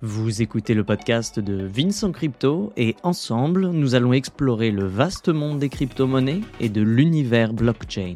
Vous écoutez le podcast de Vincent Crypto et ensemble, nous allons explorer le vaste monde des crypto-monnaies et de l'univers blockchain.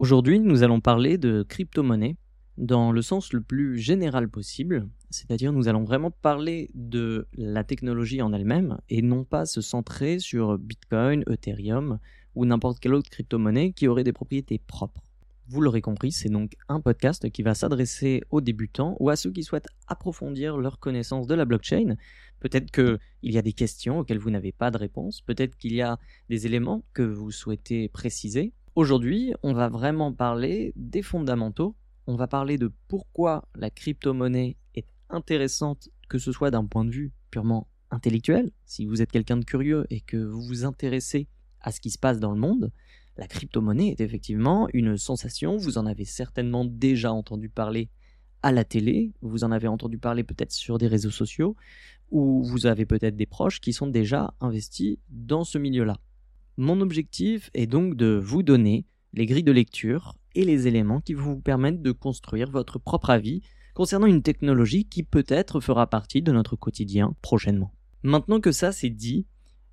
Aujourd'hui, nous allons parler de crypto-monnaies dans le sens le plus général possible, c'est-à-dire nous allons vraiment parler de la technologie en elle-même et non pas se centrer sur Bitcoin, Ethereum ou n'importe quelle autre crypto-monnaie qui aurait des propriétés propres. Vous l'aurez compris, c'est donc un podcast qui va s'adresser aux débutants ou à ceux qui souhaitent approfondir leur connaissance de la blockchain. Peut-être qu'il y a des questions auxquelles vous n'avez pas de réponse, peut-être qu'il y a des éléments que vous souhaitez préciser. Aujourd'hui, on va vraiment parler des fondamentaux, on va parler de pourquoi la crypto-monnaie est intéressante, que ce soit d'un point de vue purement intellectuel, si vous êtes quelqu'un de curieux et que vous vous intéressez à ce qui se passe dans le monde, la crypto-monnaie est effectivement une sensation, vous en avez certainement déjà entendu parler à la télé, vous en avez entendu parler peut-être sur des réseaux sociaux, ou vous avez peut-être des proches qui sont déjà investis dans ce milieu-là. Mon objectif est donc de vous donner les grilles de lecture et les éléments qui vous permettre de construire votre propre avis concernant une technologie qui peut-être fera partie de notre quotidien prochainement. Maintenant que ça c'est dit,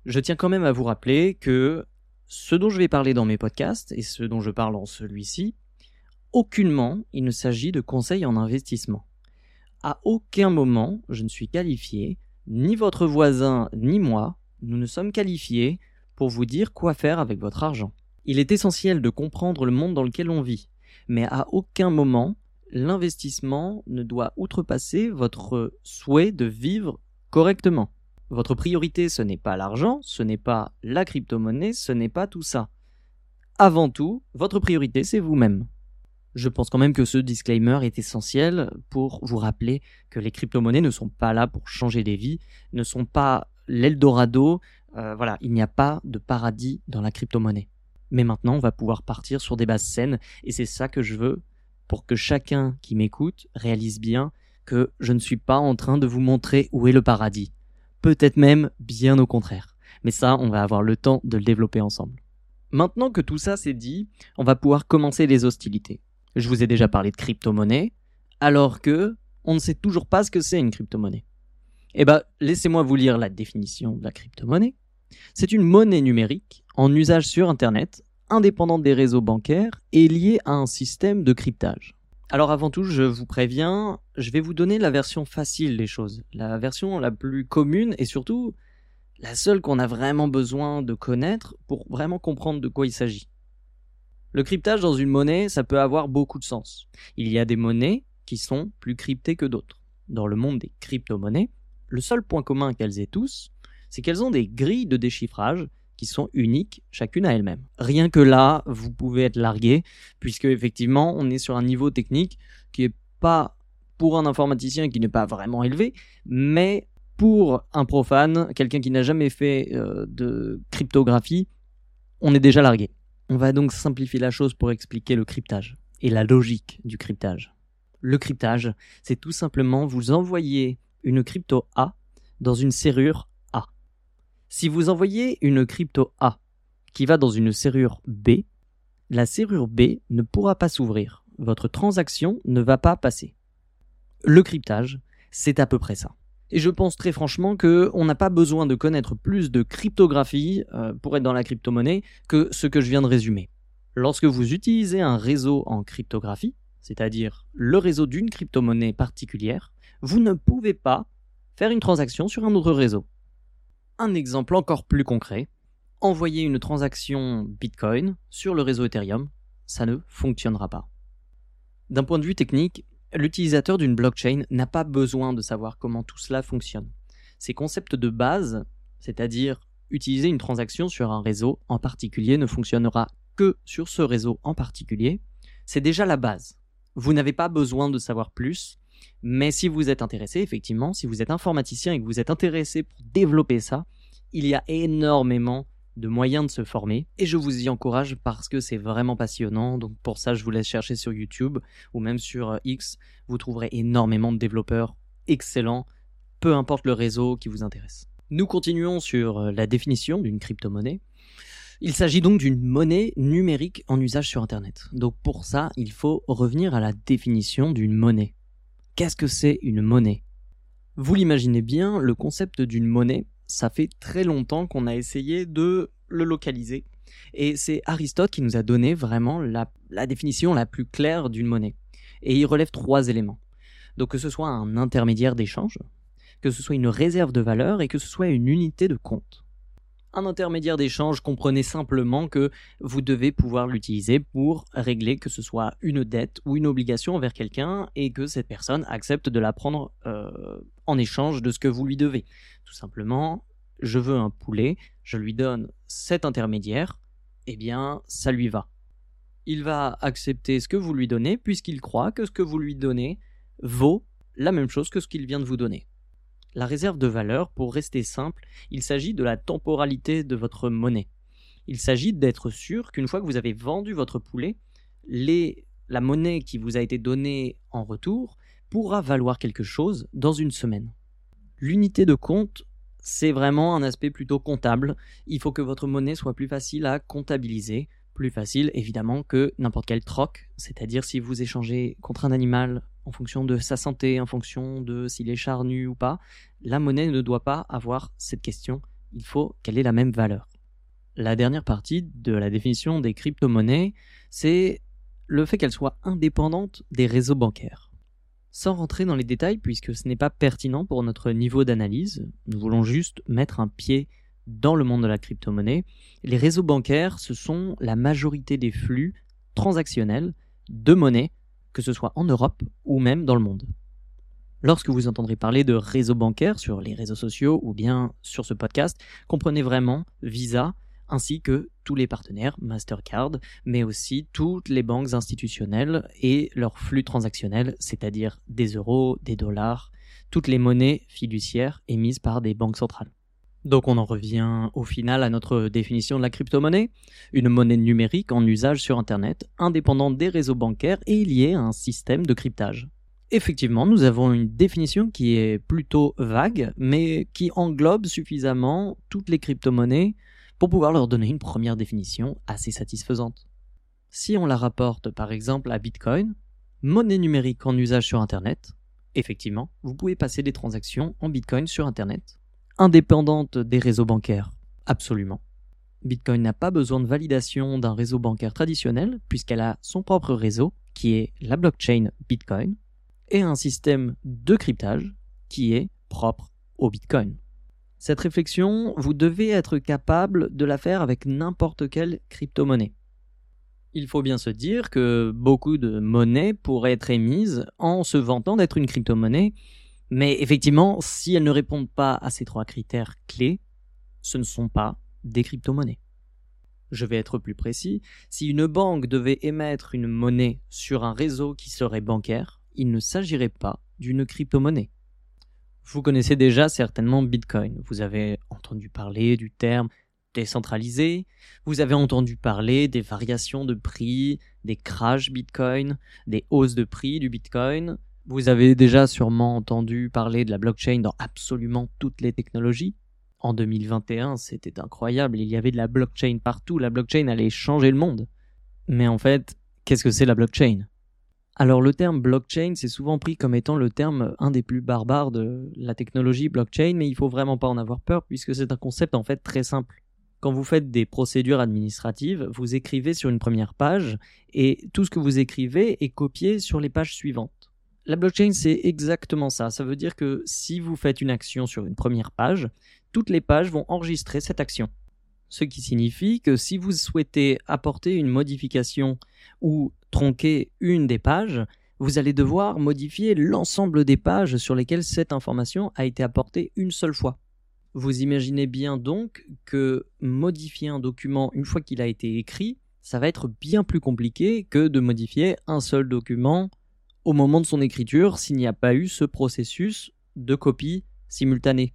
je tiens quand même à vous rappeler que ce dont je vais parler dans mes podcasts et ce dont je parle en celui-ci, aucunement il ne s'agit de conseils en investissement. À aucun moment je ne suis qualifié, ni votre voisin ni moi, nous ne sommes qualifiés pour vous dire quoi faire avec votre argent. Il est essentiel de comprendre le monde dans lequel on vit, mais à aucun moment l'investissement ne doit outrepasser votre souhait de vivre correctement. Votre priorité, ce n'est pas l'argent, ce n'est pas la crypto-monnaie, ce n'est pas tout ça. Avant tout, votre priorité, c'est vous-même. Je pense quand même que ce disclaimer est essentiel pour vous rappeler que les crypto-monnaies ne sont pas là pour changer des vies, ne sont pas l'Eldorado. Euh, voilà, il n'y a pas de paradis dans la crypto-monnaie. Mais maintenant, on va pouvoir partir sur des bases saines, et c'est ça que je veux pour que chacun qui m'écoute réalise bien que je ne suis pas en train de vous montrer où est le paradis peut-être même bien au contraire. Mais ça, on va avoir le temps de le développer ensemble. Maintenant que tout ça c'est dit, on va pouvoir commencer les hostilités. Je vous ai déjà parlé de crypto-monnaie, alors que on ne sait toujours pas ce que c'est une crypto-monnaie. Eh ben, laissez-moi vous lire la définition de la crypto-monnaie. C'est une monnaie numérique en usage sur Internet, indépendante des réseaux bancaires et liée à un système de cryptage. Alors avant tout, je vous préviens, je vais vous donner la version facile des choses, la version la plus commune et surtout la seule qu'on a vraiment besoin de connaître pour vraiment comprendre de quoi il s'agit. Le cryptage dans une monnaie, ça peut avoir beaucoup de sens. Il y a des monnaies qui sont plus cryptées que d'autres. Dans le monde des crypto-monnaies, le seul point commun qu'elles aient tous, c'est qu'elles ont des grilles de déchiffrage qui sont uniques chacune à elle-même. Rien que là, vous pouvez être largué, puisque effectivement, on est sur un niveau technique qui est pas pour un informaticien qui n'est pas vraiment élevé, mais pour un profane, quelqu'un qui n'a jamais fait euh, de cryptographie, on est déjà largué. On va donc simplifier la chose pour expliquer le cryptage et la logique du cryptage. Le cryptage, c'est tout simplement vous envoyer une crypto A dans une serrure si vous envoyez une crypto A qui va dans une serrure B, la serrure B ne pourra pas s'ouvrir. Votre transaction ne va pas passer. Le cryptage, c'est à peu près ça. Et je pense très franchement qu'on n'a pas besoin de connaître plus de cryptographie euh, pour être dans la crypto-monnaie que ce que je viens de résumer. Lorsque vous utilisez un réseau en cryptographie, c'est-à-dire le réseau d'une crypto-monnaie particulière, vous ne pouvez pas faire une transaction sur un autre réseau. Un exemple encore plus concret, envoyer une transaction Bitcoin sur le réseau Ethereum, ça ne fonctionnera pas. D'un point de vue technique, l'utilisateur d'une blockchain n'a pas besoin de savoir comment tout cela fonctionne. Ces concepts de base, c'est-à-dire utiliser une transaction sur un réseau en particulier ne fonctionnera que sur ce réseau en particulier, c'est déjà la base. Vous n'avez pas besoin de savoir plus, mais si vous êtes intéressé, effectivement, si vous êtes informaticien et que vous êtes intéressé pour développer ça, il y a énormément de moyens de se former et je vous y encourage parce que c'est vraiment passionnant. Donc pour ça, je vous laisse chercher sur YouTube ou même sur euh, X. Vous trouverez énormément de développeurs excellents, peu importe le réseau qui vous intéresse. Nous continuons sur euh, la définition d'une crypto-monnaie. Il s'agit donc d'une monnaie numérique en usage sur Internet. Donc pour ça, il faut revenir à la définition d'une monnaie. Qu'est-ce que c'est une monnaie? Vous l'imaginez bien, le concept d'une monnaie, ça fait très longtemps qu'on a essayé de le localiser. Et c'est Aristote qui nous a donné vraiment la, définition la plus claire d'une monnaie. Et il relève trois éléments. Donc que ce soit un intermédiaire d'échange, que ce soit une réserve de valeur et que ce soit une unité de compte. Un intermédiaire d'échange, comprenez simplement que vous devez pouvoir l'utiliser pour régler que ce soit une dette ou une obligation envers quelqu'un et que cette personne accepte de la prendre euh, en échange de ce que vous lui devez. Tout simplement, je veux un poulet, je lui donne cet intermédiaire, eh bien, ça lui va. Il va accepter ce que vous lui donnez puisqu'il croit que ce que vous lui donnez vaut la même chose que ce qu'il vient de vous donner. La réserve de valeur, pour rester simple, il s'agit de la temporalité de votre monnaie. Il s'agit d'être sûr qu'une fois que vous avez vendu votre poulet, la monnaie qui vous a été donnée en retour pourra valoir quelque chose dans une semaine. L'unité de compte, c'est vraiment un aspect plutôt comptable. Il faut que votre monnaie soit plus facile à comptabiliser, plus facile évidemment que n'importe quel troc, c'est-à-dire si vous échangez contre un animal en fonction de sa santé, en fonction de s'il est charnu ou pas, la monnaie ne doit pas avoir cette question. Il faut qu'elle ait la même valeur. La dernière partie de la définition des crypto-monnaies, c'est le fait qu'elles soient indépendantes des réseaux bancaires. Sans rentrer dans les détails, puisque ce n'est pas pertinent pour notre niveau d'analyse, nous voulons juste mettre un pied dans le monde de la crypto-monnaie. Les réseaux bancaires, ce sont la majorité des flux transactionnels de monnaie que ce soit en Europe ou même dans le monde. Lorsque vous entendrez parler de réseau bancaire sur les réseaux sociaux ou bien sur ce podcast, comprenez vraiment Visa ainsi que tous les partenaires Mastercard, mais aussi toutes les banques institutionnelles et leurs flux transactionnels, c'est-à-dire des euros, des dollars, toutes les monnaies fiduciaires émises par des banques centrales. Donc on en revient au final à notre définition de la crypto-monnaie, une monnaie numérique en usage sur Internet, indépendante des réseaux bancaires et liée à un système de cryptage. Effectivement, nous avons une définition qui est plutôt vague, mais qui englobe suffisamment toutes les crypto-monnaies pour pouvoir leur donner une première définition assez satisfaisante. Si on la rapporte par exemple à Bitcoin, monnaie numérique en usage sur Internet, effectivement, vous pouvez passer des transactions en Bitcoin sur Internet indépendante des réseaux bancaires Absolument. Bitcoin n'a pas besoin de validation d'un réseau bancaire traditionnel puisqu'elle a son propre réseau qui est la blockchain Bitcoin et un système de cryptage qui est propre au Bitcoin. Cette réflexion, vous devez être capable de la faire avec n'importe quelle crypto-monnaie. Il faut bien se dire que beaucoup de monnaies pourraient être émises en se vantant d'être une crypto-monnaie mais effectivement, si elles ne répondent pas à ces trois critères clés, ce ne sont pas des crypto-monnaies. Je vais être plus précis, si une banque devait émettre une monnaie sur un réseau qui serait bancaire, il ne s'agirait pas d'une crypto-monnaie. Vous connaissez déjà certainement Bitcoin, vous avez entendu parler du terme décentralisé, vous avez entendu parler des variations de prix, des crashs Bitcoin, des hausses de prix du Bitcoin, vous avez déjà sûrement entendu parler de la blockchain dans absolument toutes les technologies. En 2021, c'était incroyable, il y avait de la blockchain partout, la blockchain allait changer le monde. Mais en fait, qu'est-ce que c'est la blockchain? Alors le terme blockchain, c'est souvent pris comme étant le terme un des plus barbares de la technologie blockchain, mais il faut vraiment pas en avoir peur puisque c'est un concept en fait très simple. Quand vous faites des procédures administratives, vous écrivez sur une première page et tout ce que vous écrivez est copié sur les pages suivantes. La blockchain, c'est exactement ça. Ça veut dire que si vous faites une action sur une première page, toutes les pages vont enregistrer cette action. Ce qui signifie que si vous souhaitez apporter une modification ou tronquer une des pages, vous allez devoir modifier l'ensemble des pages sur lesquelles cette information a été apportée une seule fois. Vous imaginez bien donc que modifier un document une fois qu'il a été écrit, ça va être bien plus compliqué que de modifier un seul document au moment de son écriture s'il n'y a pas eu ce processus de copie simultanée.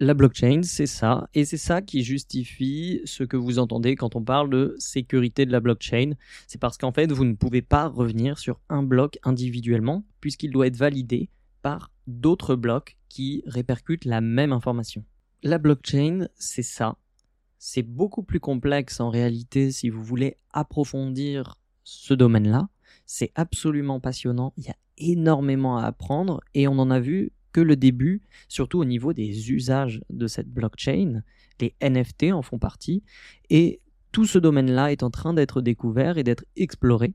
La blockchain, c'est ça, et c'est ça qui justifie ce que vous entendez quand on parle de sécurité de la blockchain. C'est parce qu'en fait, vous ne pouvez pas revenir sur un bloc individuellement, puisqu'il doit être validé par d'autres blocs qui répercutent la même information. La blockchain, c'est ça. C'est beaucoup plus complexe en réalité si vous voulez approfondir ce domaine-là C'est absolument passionnant, il y a énormément à apprendre et on en a vu que le début, surtout au niveau des usages de cette blockchain. Les NFT en font partie et tout ce domaine-là est en train d'être découvert et d'être exploré.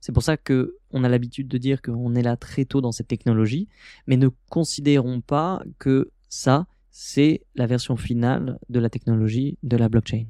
C'est pour ça que on a l'habitude de dire qu'on est là très tôt dans cette technologie, mais ne considérons pas que ça, c'est la version finale de la technologie de la blockchain.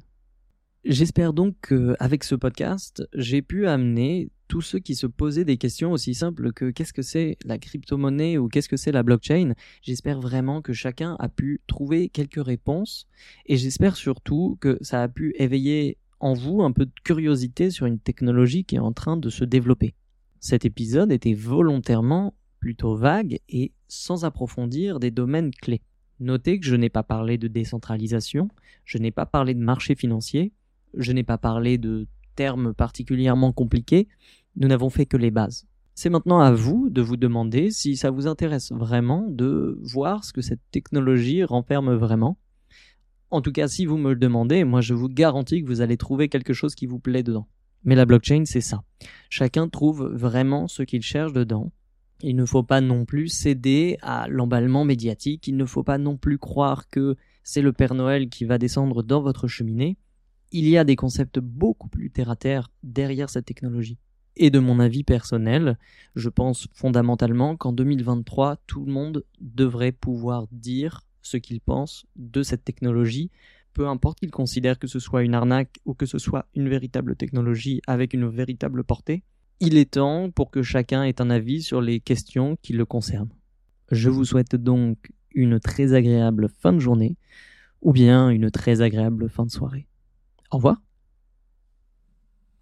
J'espère donc qu'avec ce podcast, j'ai pu amener tous ceux qui se posaient des questions aussi simples que qu'est-ce que c'est la crypto-monnaie ou qu'est-ce que c'est la blockchain. J'espère vraiment que chacun a pu trouver quelques réponses et j'espère surtout que ça a pu éveiller en vous un peu de curiosité sur une technologie qui est en train de se développer. Cet épisode était volontairement plutôt vague et sans approfondir des domaines clés. Notez que je n'ai pas parlé de décentralisation, je n'ai pas parlé de marché financier, je n'ai pas parlé de termes particulièrement compliqués, nous n'avons fait que les bases. C'est maintenant à vous de vous demander si ça vous intéresse vraiment de voir ce que cette technologie renferme vraiment en tout cas, si vous me le demandez, moi je vous garantis que vous allez trouver quelque chose qui vous plaît dedans. Mais la blockchain, c'est ça. Chacun trouve vraiment ce qu'il cherche dedans. Il ne faut pas non plus céder à l'emballement médiatique, il ne faut pas non plus croire que c'est le Père Noël qui va descendre dans votre cheminée. Il y a des concepts beaucoup plus terre à terre derrière cette technologie. Et de mon avis personnel, je pense fondamentalement qu'en 2023, tout le monde devrait pouvoir dire ce qu'ils pensent de cette technologie, peu importe qu'ils considèrent que ce soit une arnaque ou que ce soit une véritable technologie avec une véritable portée, il est temps pour que chacun ait un avis sur les questions qui le concernent. Je vous souhaite donc une très agréable fin de journée ou bien une très agréable fin de soirée. Au revoir.